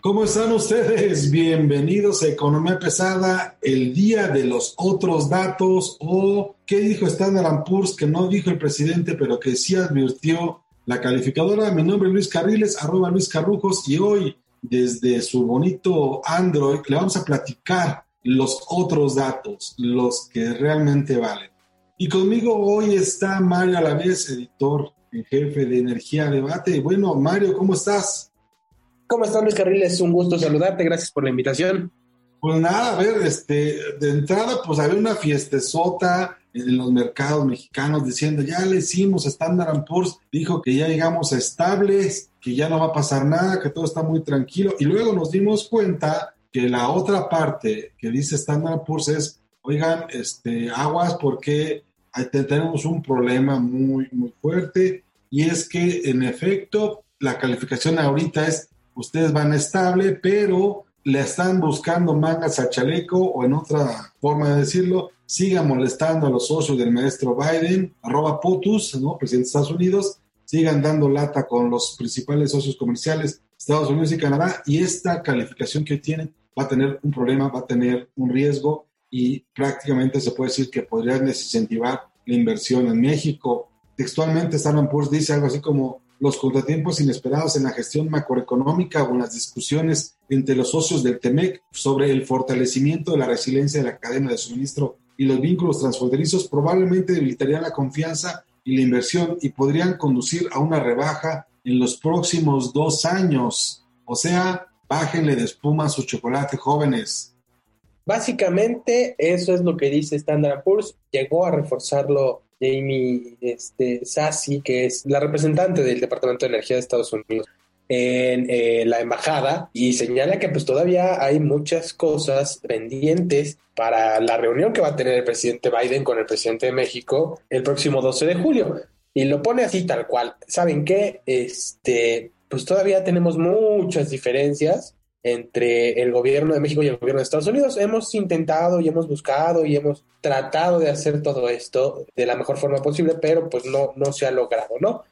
¿Cómo están ustedes? Bienvenidos a Economía Pesada, el día de los otros datos o qué dijo Standard Poor's que no dijo el presidente pero que sí advirtió la calificadora. Mi nombre es Luis Carriles, arroba Luis Carrujos y hoy desde su bonito Android le vamos a platicar los otros datos, los que realmente valen. Y conmigo hoy está Mario Alavés, editor en jefe de Energía Debate. Bueno, Mario, ¿cómo estás? ¿Cómo están, Luis Carriles? Un gusto saludarte, gracias por la invitación. Pues nada, a ver, este, de entrada, pues había una fiestezota en los mercados mexicanos diciendo, ya le hicimos, Standard Poor's dijo que ya llegamos estables, que ya no va a pasar nada, que todo está muy tranquilo. Y luego nos dimos cuenta que la otra parte que dice Standard Poor's es, oigan, este, aguas porque tenemos un problema muy, muy fuerte y es que en efecto la calificación ahorita es ustedes van estable, pero le están buscando mangas al chaleco o en otra forma de decirlo, sigan molestando a los socios del maestro Biden, arroba POTUS, ¿no? presidente de Estados Unidos, sigan dando lata con los principales socios comerciales, Estados Unidos y Canadá, y esta calificación que tienen va a tener un problema, va a tener un riesgo y prácticamente se puede decir que podría desincentivar la inversión en México. Textualmente, Standard Poor's dice algo así como los contratiempos inesperados en la gestión macroeconómica o en las discusiones entre los socios del TEMEC sobre el fortalecimiento de la resiliencia de la cadena de suministro y los vínculos transfronterizos probablemente debilitarían la confianza y la inversión y podrían conducir a una rebaja en los próximos dos años. O sea, bájenle de espuma su chocolate, jóvenes. Básicamente, eso es lo que dice Standard Poor's. Llegó a reforzarlo Jamie este, Sassi, que es la representante del Departamento de Energía de Estados Unidos en eh, la embajada y señala que pues todavía hay muchas cosas pendientes para la reunión que va a tener el presidente Biden con el presidente de México el próximo 12 de julio. Y lo pone así tal cual. ¿Saben qué? Este, pues todavía tenemos muchas diferencias entre el gobierno de México y el gobierno de Estados Unidos. Hemos intentado y hemos buscado y hemos tratado de hacer todo esto de la mejor forma posible, pero pues no, no se ha logrado, ¿no?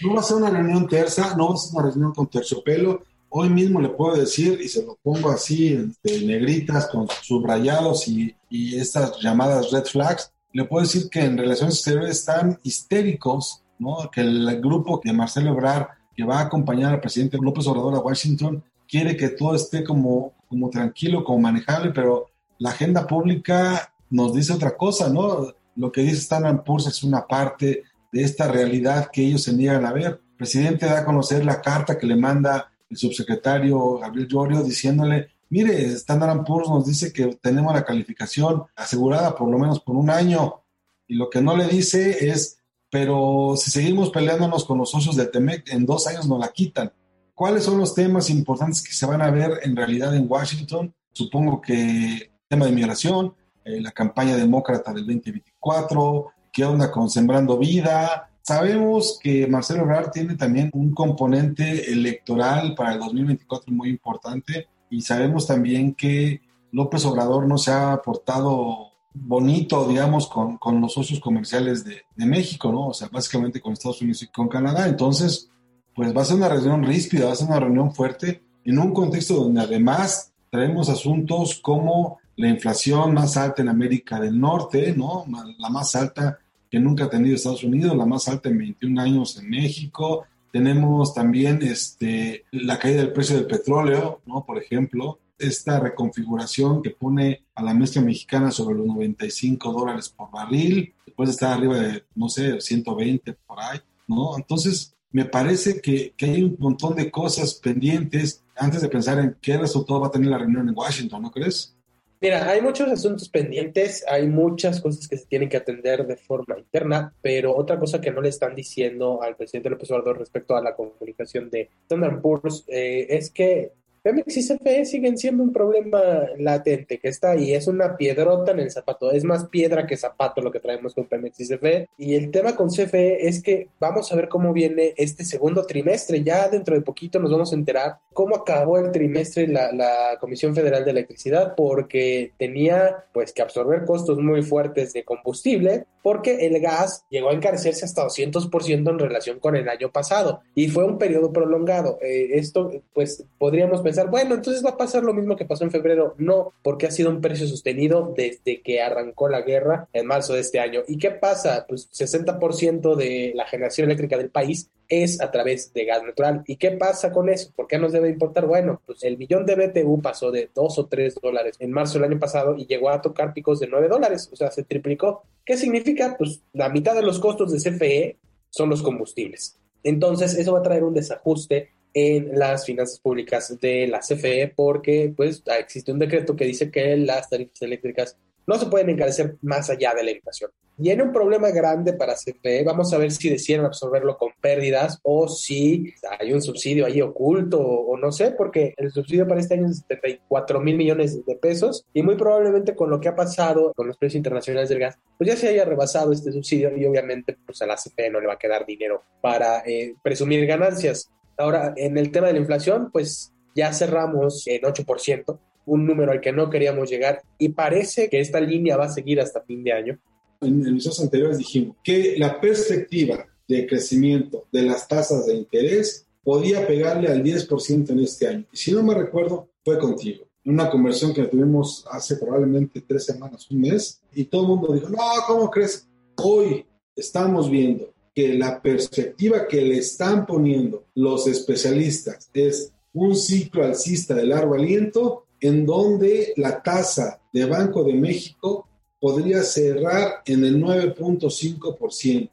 No va a ser una reunión tersa, no va a ser una reunión con terciopelo. Hoy mismo le puedo decir, y se lo pongo así, en, negritas, con subrayados y, y estas llamadas red flags, le puedo decir que en relaciones exteriores están histéricos, ¿no? Que el grupo de Marcelo Ebrard, que va a acompañar al presidente López Obrador a Washington, quiere que todo esté como, como tranquilo, como manejable, pero la agenda pública nos dice otra cosa, ¿no? Lo que dice Standard Poor's es una parte de esta realidad que ellos se niegan a ver. El presidente da a conocer la carta que le manda el subsecretario Gabriel Llorio diciéndole, mire, Standard Poor's nos dice que tenemos la calificación asegurada por lo menos por un año. Y lo que no le dice es, pero si seguimos peleándonos con los socios de Temec, en dos años nos la quitan. ¿Cuáles son los temas importantes que se van a ver en realidad en Washington? Supongo que el tema de migración, eh, la campaña demócrata del 2024, qué onda con Sembrando Vida. Sabemos que Marcelo Ebrard tiene también un componente electoral para el 2024 muy importante y sabemos también que López Obrador no se ha portado bonito, digamos, con, con los socios comerciales de, de, México, ¿no? O sea, básicamente con Estados Unidos y con Canadá. Entonces, pues va a ser una reunión ríspida, va a ser una reunión fuerte, en un contexto donde además traemos asuntos como la inflación más alta en América del Norte, ¿no? La más alta que nunca ha tenido Estados Unidos, la más alta en 21 años en México. Tenemos también este, la caída del precio del petróleo, ¿no? Por ejemplo, esta reconfiguración que pone a la mezcla mexicana sobre los 95 dólares por barril, después de estar arriba de, no sé, 120 por ahí, ¿no? Entonces, me parece que, que, hay un montón de cosas pendientes antes de pensar en qué resultado va a tener la reunión en Washington, ¿no crees? Mira, hay muchos asuntos pendientes, hay muchas cosas que se tienen que atender de forma interna, pero otra cosa que no le están diciendo al presidente López Obrador respecto a la comunicación de Standard Poor's eh, es que Pemex y CFE siguen siendo un problema latente que está ahí, es una piedrota en el zapato, es más piedra que zapato lo que traemos con Pemex y CFE. Y el tema con CFE es que vamos a ver cómo viene este segundo trimestre, ya dentro de poquito nos vamos a enterar cómo acabó el trimestre la, la Comisión Federal de Electricidad, porque tenía pues que absorber costos muy fuertes de combustible, porque el gas llegó a encarecerse hasta 200% en relación con el año pasado y fue un periodo prolongado. Eh, esto pues podríamos pensar bueno, entonces va a pasar lo mismo que pasó en febrero. No, porque ha sido un precio sostenido desde que arrancó la guerra en marzo de este año. ¿Y qué pasa? Pues 60% de la generación eléctrica del país es a través de gas natural. ¿Y qué pasa con eso? ¿Por qué nos debe importar? Bueno, pues el millón de BTU pasó de 2 o 3 dólares en marzo del año pasado y llegó a tocar picos de 9 dólares, o sea, se triplicó. ¿Qué significa? Pues la mitad de los costos de CFE son los combustibles. Entonces, eso va a traer un desajuste en las finanzas públicas de la CFE porque pues existe un decreto que dice que las tarifas eléctricas no se pueden encarecer más allá de la inflación. Viene un problema grande para CFE. Vamos a ver si deciden absorberlo con pérdidas o si hay un subsidio ahí oculto o, no sé, porque el subsidio para este año es 74 mil millones de pesos y muy probablemente con lo que ha pasado con los precios internacionales del gas, pues ya se haya rebasado este subsidio y obviamente pues a la CFE no le va a quedar dinero para eh, presumir ganancias. Ahora, en el tema de la inflación, pues ya cerramos en 8%, un número al que no queríamos llegar y parece que esta línea va a seguir hasta fin de año. En emisiones anteriores dijimos que la perspectiva de crecimiento de las tasas de interés podía pegarle al 10% en este año. Y si no me recuerdo, fue contigo. Una conversión que tuvimos hace probablemente tres semanas, un mes, y todo el mundo dijo, no, ¿cómo crees? Hoy estamos viendo que la perspectiva que le están poniendo los especialistas es un ciclo alcista de largo aliento en donde la tasa de Banco de México podría cerrar en el 9.5%.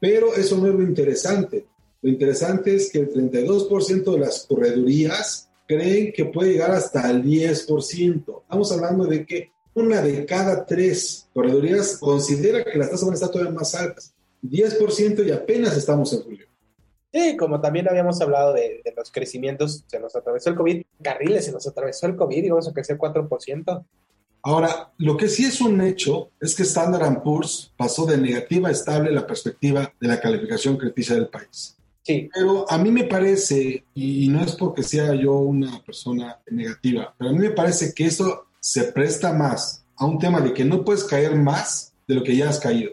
Pero eso no es lo interesante. Lo interesante es que el 32% de las corredurías creen que puede llegar hasta el 10%. Estamos hablando de que una de cada tres corredurías considera que las tasas van a estar todavía más altas. 10% y apenas estamos en julio. Sí, como también habíamos hablado de, los crecimientos, se nos atravesó el COVID, carriles se nos atravesó el COVID y vamos a crecer 4%. Ahora, lo que sí es un hecho es que Standard Poor's pasó de negativa a estable la perspectiva de la calificación crediticia del país. Sí. Pero a mí me parece, y no es porque sea yo una persona negativa, pero a mí me parece que eso se presta más a un tema de que no puedes caer más de lo que ya has caído.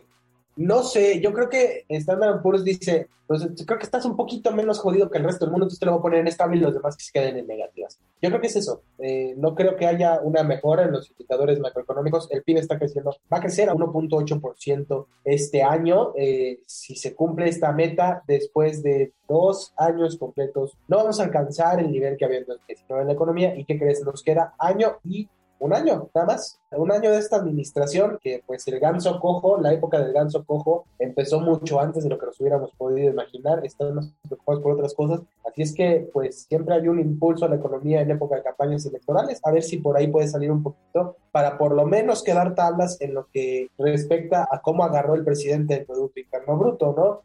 No sé, yo creo que Standard Poor's dice, pues creo que estás un poquito menos jodido que el resto del mundo, entonces te lo voy a poner en estable y los demás que se queden en negativas. Yo creo que es eso. Eh, no creo que haya una mejora en los indicadores macroeconómicos. El PIB está creciendo, va a crecer a 1.8% este año. Eh, si se cumple esta meta después de dos años completos, no vamos a alcanzar el nivel que había en 2019 en la economía. ¿Y qué crees? Nos queda año y un año, nada más. Un año de esta administración que pues el ganso cojo, la época del ganso cojo empezó mucho antes de lo que nos hubiéramos podido imaginar. Estamos preocupados por otras cosas. Así es que pues siempre hay un impulso a la economía en época de campañas electorales. A ver si por ahí puede salir un poquito para por lo menos quedar tablas en lo que respecta a cómo agarró el presidente el Producto Interno Bruto, ¿no?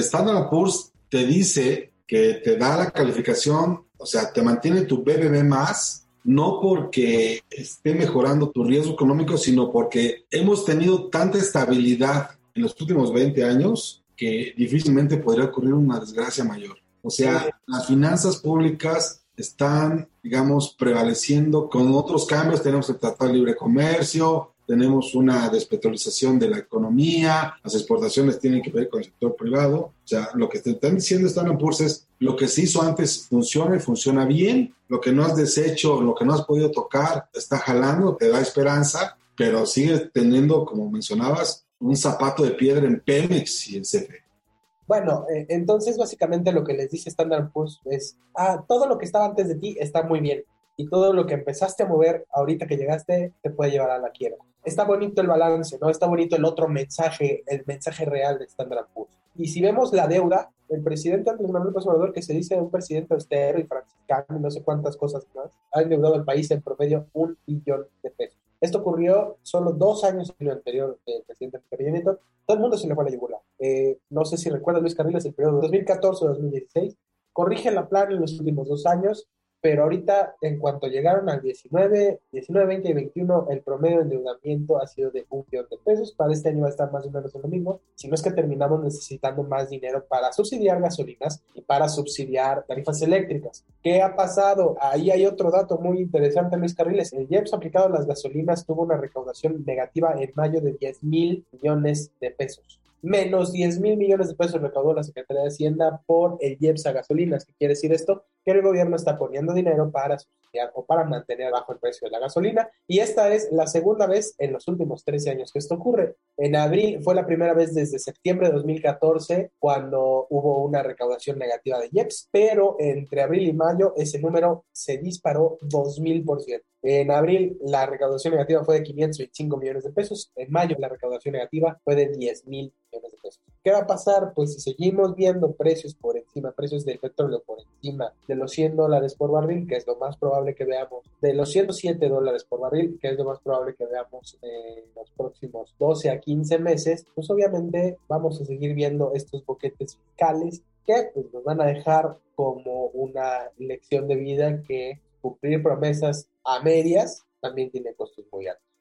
Standard Poor's te dice que te da la calificación, o sea, te mantiene tu BBB más no porque esté mejorando tu riesgo económico, sino porque hemos tenido tanta estabilidad en los últimos 20 años que difícilmente podría ocurrir una desgracia mayor. O sea, las finanzas públicas están, digamos, prevaleciendo con otros cambios. Tenemos el Tratado de Libre Comercio, tenemos una despetrolización de la economía, las exportaciones tienen que ver con el sector privado. O sea, lo que te están diciendo Standard Poor's es lo que se hizo antes funciona y funciona bien, lo que no has deshecho, lo que no has podido tocar, está jalando, te da esperanza, pero sigue teniendo, como mencionabas, un zapato de piedra en Pemex y en CFE. Bueno, eh, entonces básicamente lo que les dice Standard Poor's es, ah, todo lo que estaba antes de ti está muy bien y todo lo que empezaste a mover ahorita que llegaste te puede llevar a la quiebra está bonito el balance, ¿no? Está bonito el otro mensaje, el mensaje real de Standard Poor's. Y si vemos la deuda, el presidente Andrés Manuel López Obrador, que se dice un presidente austero y franciscano y no sé cuántas cosas más, ha endeudado al país en promedio un billón de pesos. Esto ocurrió solo dos años en el anterior del presidente Peña Nieto. Todo el mundo se le fue a la yugular. Eh, no sé si recuerda Luis Carriles el periodo 2014-2016. Corrige la plan en los últimos dos años pero ahorita en cuanto llegaron al 19, 19, 20 y 21, el promedio de endeudamiento ha sido de un millón de pesos. Para este año va a estar más o menos en lo mismo, si no es que terminamos necesitando más dinero para subsidiar gasolinas y para subsidiar tarifas eléctricas. ¿Qué ha pasado? Ahí hay otro dato muy interesante, Luis Carriles. El IEPS aplicado a las gasolinas tuvo una recaudación negativa en mayo de 10 mil millones de pesos menos 10 mil millones de pesos recaudó la Secretaría de Hacienda por el IEPS a gasolinas. ¿Qué quiere decir esto? Que el gobierno está poniendo dinero para o para mantener bajo el precio de la gasolina. Y esta es la segunda vez en los últimos 13 años que esto ocurre. En abril fue la primera vez desde septiembre de 2014 cuando hubo una recaudación negativa de IEPS, pero entre abril y mayo ese número se disparó 2000%. En abril la recaudación negativa fue de 525 millones de pesos, en mayo la recaudación negativa fue de 10 mil millones de pesos. ¿Qué va a pasar? Pues si seguimos viendo precios por encima, precios del petróleo por encima de los 100 dólares por barril, que es lo más probable que veamos, de los 107 dólares por barril, que es lo más probable que veamos en los próximos 12 a 15 meses, pues obviamente vamos a seguir viendo estos boquetes fiscales que pues, nos van a dejar como una lección de vida que cumplir promesas a medias también tiene costos muy altos.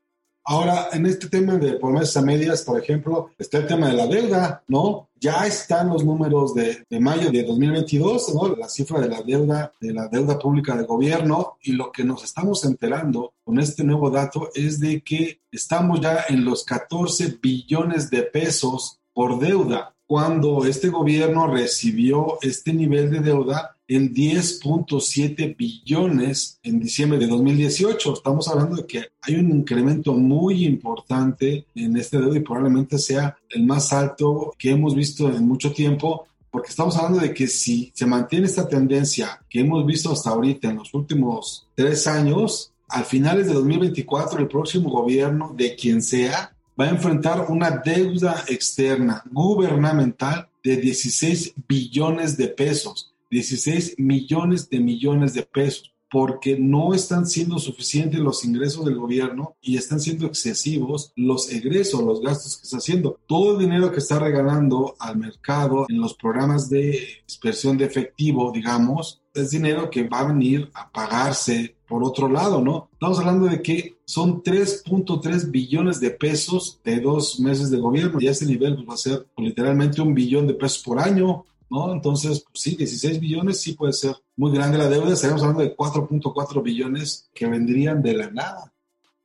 Ahora, en este tema de promesas a medias, por ejemplo, está el tema de la deuda, ¿no? Ya están los números de, de, mayo de 2022, ¿no? La cifra de la deuda, de la deuda pública del gobierno y lo que nos estamos enterando con este nuevo dato es de que estamos ya en los 14 billones de pesos por deuda cuando este gobierno recibió este nivel de deuda en 10.7 billones en diciembre de 2018. Estamos hablando de que hay un incremento muy importante en este deuda y probablemente sea el más alto que hemos visto en mucho tiempo porque estamos hablando de que si se mantiene esta tendencia que hemos visto hasta ahorita en los últimos tres años, al finales de 2024 el próximo gobierno de quien sea va a enfrentar una deuda externa gubernamental de 16 billones de pesos. 16 millones de millones de pesos porque no están siendo suficientes los ingresos del gobierno y están siendo excesivos los egresos, los gastos que está haciendo. Todo el dinero que está regalando al mercado en los programas de dispersión de efectivo, digamos, es dinero que va a venir a pagarse por otro lado, ¿no? Estamos hablando de que son 3.3 billones de pesos de dos meses de gobierno y ese nivel pues, va a ser literalmente un billón de pesos por año. ¿No? Entonces, sí, 16 billones sí puede ser muy grande la deuda. Estaríamos hablando de 4.4 billones que vendrían de la nada.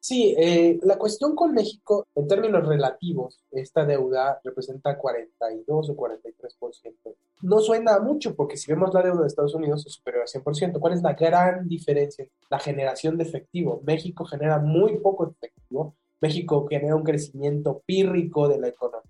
Sí, eh, la cuestión con México, en términos relativos, esta deuda representa 42 o 43%. No suena mucho porque si vemos la deuda de Estados Unidos es superior al 100%. ¿Cuál es la gran diferencia? La generación de efectivo. México genera muy poco efectivo. México genera un crecimiento pírrico de la economía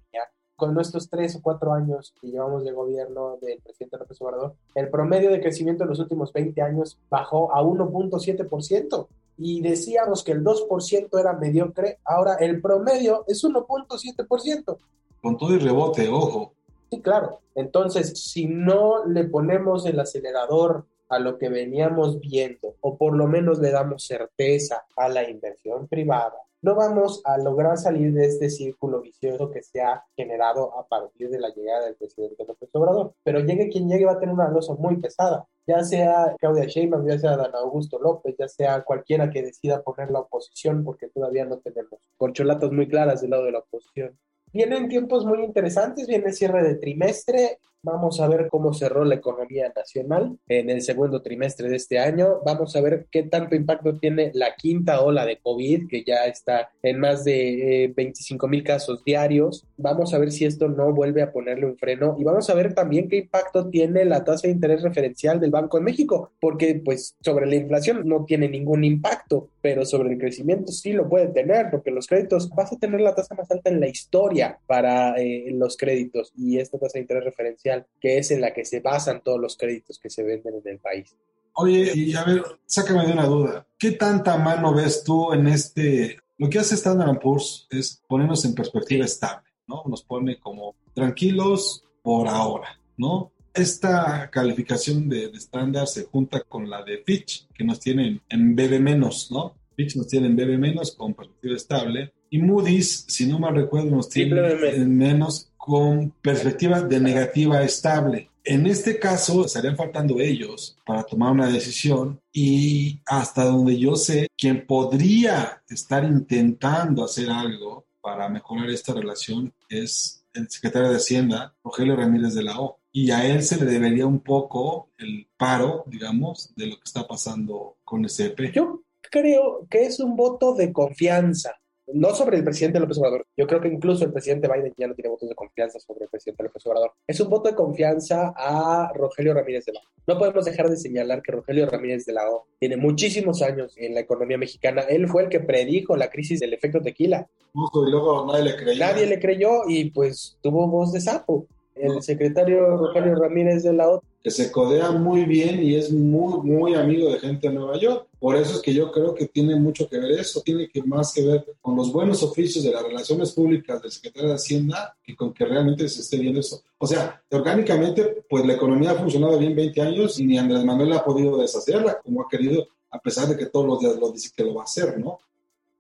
con nuestros tres o cuatro años que llevamos de gobierno del presidente López Obrador, el promedio de crecimiento en los últimos 20 años bajó a 1.7% y decíamos que el 2% era mediocre, ahora el promedio es 1.7%. Con todo el rebote, ojo. Sí, claro. Entonces, si no le ponemos el acelerador a lo que veníamos viendo, o por lo menos le damos certeza a la inversión privada, no vamos a lograr salir de este círculo vicioso que se ha generado a partir de la llegada del presidente López Obrador. Pero llegue quien llegue va a tener una losa muy pesada, ya sea Claudia Sheinbaum, ya sea Dan Augusto López, ya sea cualquiera que decida poner la oposición, porque todavía no tenemos corcholatas muy claras del lado de la oposición. Vienen tiempos muy interesantes, viene el cierre de trimestre, Vamos a ver cómo cerró la economía nacional en el segundo trimestre de este año. Vamos a ver qué tanto impacto tiene la quinta ola de COVID, que ya está en más de 25 eh, mil casos diarios. Vamos a ver si esto no vuelve a ponerle un freno y vamos a ver también qué impacto tiene la tasa de interés referencial del Banco de México, porque pues sobre la inflación no tiene ningún impacto, pero sobre el crecimiento sí lo puede tener, porque los créditos vas a tener la tasa más alta en la historia para eh, los créditos y esta tasa de interés referencial que es en la que se basan todos los créditos que se venden en el país. Oye, y a ver, sácame de una duda. ¿Qué tanta mano ves tú en este? Lo que hace Standard Poor's es ponernos en perspectiva estable, ¿no? Nos pone como tranquilos por ahora, ¿no? Esta calificación de, Standard se junta con la de Fitch, que nos tiene en B de menos, ¿no? Fitch nos tiene en BB menos con perspectiva estable y Moody's, si no mal recuerdo, nos tiene en menos con perspectiva de negativa estable. En este caso, estarían faltando ellos para tomar una decisión y hasta donde yo sé, quien podría estar intentando hacer algo para mejorar esta relación es el secretario de Hacienda, Rogelio Ramírez de la O. Y a él se le debería un poco el paro, digamos, de lo que está pasando con SP. Yo creo que es un voto de confianza no sobre el presidente López Obrador. Yo creo que incluso el presidente Biden ya no tiene votos de confianza sobre el presidente López Obrador. Es un voto de confianza a Rogelio Ramírez de la O. No podemos dejar de señalar que Rogelio Ramírez de la O tiene muchísimos años en la economía mexicana. Él fue el que predijo la crisis del efecto tequila. y luego nadie le creyó. Nadie le creyó y pues tuvo voz de sapo el secretario Rogelio Ramírez de la OTAN. Que se codea muy bien y es muy, muy amigo de gente de Nueva York. Por eso es que yo creo que tiene mucho que ver eso, tiene que más que ver con los buenos oficios de las relaciones públicas del secretario de Hacienda y con que realmente se esté viendo eso. O sea, orgánicamente, pues la economía ha funcionado bien 20 años y ni Andrés Manuel ha podido deshacerla como ha querido, a pesar de que todos los días lo dice que lo va a hacer, ¿no?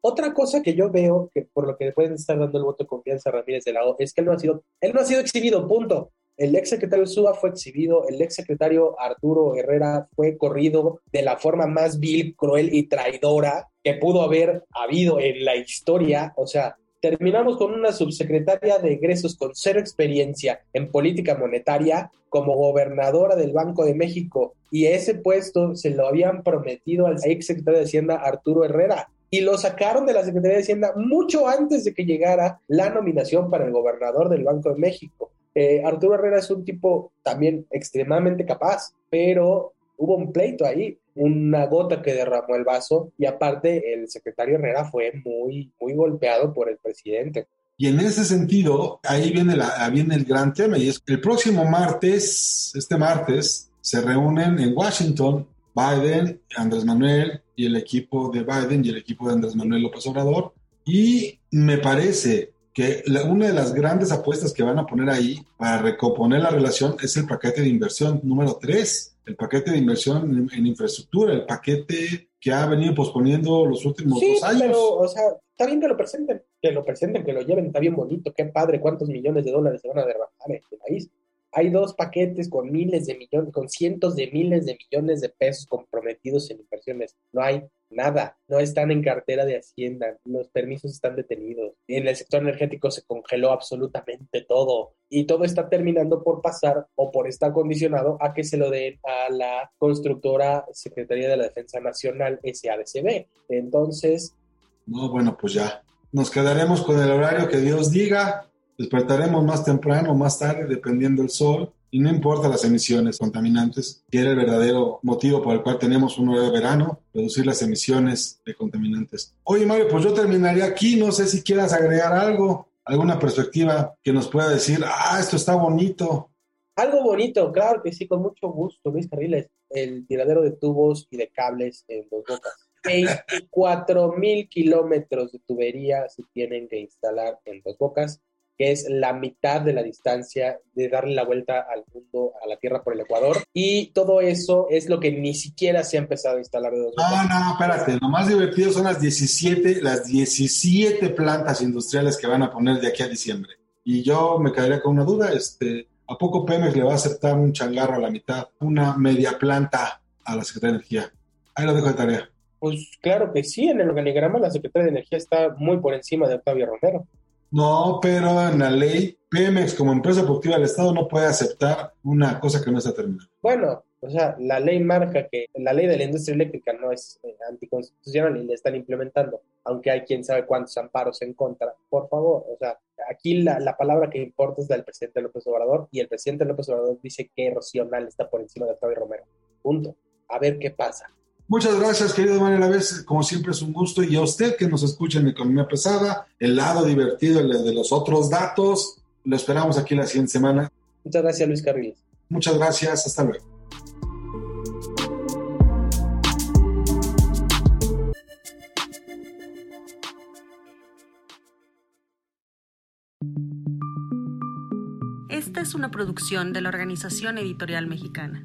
Otra cosa que yo veo, que por lo que pueden estar dando el voto de confianza a Ramírez de la O, es que él no ha sido, él no ha sido exhibido, punto. El ex secretario Suba fue exhibido, el ex secretario Arturo Herrera fue corrido de la forma más vil, cruel y traidora que pudo haber habido en la historia. O sea, terminamos con una subsecretaria de egresos con cero experiencia en política monetaria como gobernadora del Banco de México y ese puesto se lo habían prometido al ex secretario de Hacienda Arturo Herrera y lo sacaron de la Secretaría de Hacienda mucho antes de que llegara la nominación para el gobernador del Banco de México. Eh, Arturo Herrera es un tipo también extremadamente capaz, pero hubo un pleito ahí, una gota que derramó el vaso y aparte el secretario Herrera fue muy, muy golpeado por el presidente. Y en ese sentido, ahí viene, el gran tema y es el próximo martes, este martes, se reúnen en Washington Biden, Andrés Manuel y el equipo de Biden y el equipo de Andrés Manuel López Obrador. Y me parece que una de las grandes apuestas que van a poner ahí para recomponer la relación es el paquete de inversión número 3, el paquete de inversión en, infraestructura, el paquete que ha venido posponiendo los últimos dos años. Pero, o sea, está bien que lo presenten, que lo presenten, que lo lleven, está bien bonito, qué padre, cuántos millones de dólares se van a derramar en el país hay dos paquetes con miles de millones, con cientos de miles de millones de pesos comprometidos en inversiones. No hay nada, no están en cartera de Hacienda, los permisos están detenidos. En el sector energético se congeló absolutamente todo y todo está terminando por pasar o por estar condicionado a que se lo den a la constructora Secretaría de la Defensa Nacional, SADCB. Entonces... No, bueno, pues ya. Nos quedaremos con el horario que Dios diga Despertaremos más temprano o más tarde dependiendo del sol y no importa las emisiones contaminantes, que era el verdadero motivo por el cual tenemos un nuevo verano, reducir las emisiones de contaminantes. Oye Mario, pues yo terminaría aquí, no sé si quieras agregar algo, alguna perspectiva que nos pueda decir, ah, esto está bonito. Algo bonito, claro que sí, con mucho gusto, Luis Carriles, el tiradero de tubos y de cables en Dos Bocas. 24 mil kilómetros de tubería se tienen que instalar en Dos Bocas que es la mitad de la distancia de darle la vuelta al mundo, a la Tierra por el Ecuador. Y todo eso es lo que ni siquiera se ha empezado a instalar de dos No, no, espérate. Lo más divertido son las 17, las 17 plantas industriales que van a poner de aquí a diciembre. Y yo me quedaría con una duda, este, ¿a poco Pemex le va a aceptar un changarro a la mitad, una media planta a la Secretaría de Energía? Ahí lo dejo de tarea. Pues claro que sí, en el organigrama la Secretaría de Energía está muy por encima de Octavio Romero. No, pero en la ley, Pemex como empresa productiva del Estado no puede aceptar una cosa que no está terminada. Bueno, o sea, la ley marca que la ley de la industria eléctrica no es eh, anticonstitucional y la están implementando, aunque hay quien sabe cuántos amparos en contra. Por favor, o sea, aquí la, la palabra que importa es del presidente López Obrador y el presidente López Obrador dice que Rocional está por encima de Octavio Romero. Punto. A ver qué pasa. Muchas gracias, querido Manuel vez Como siempre es un gusto. Y a usted que nos escucha en Economía Pesada, el lado divertido, el de los otros datos, lo esperamos aquí la siguiente semana. Muchas gracias, Luis Carriles. Muchas gracias. Hasta luego. Esta es una producción de la Organización Editorial Mexicana.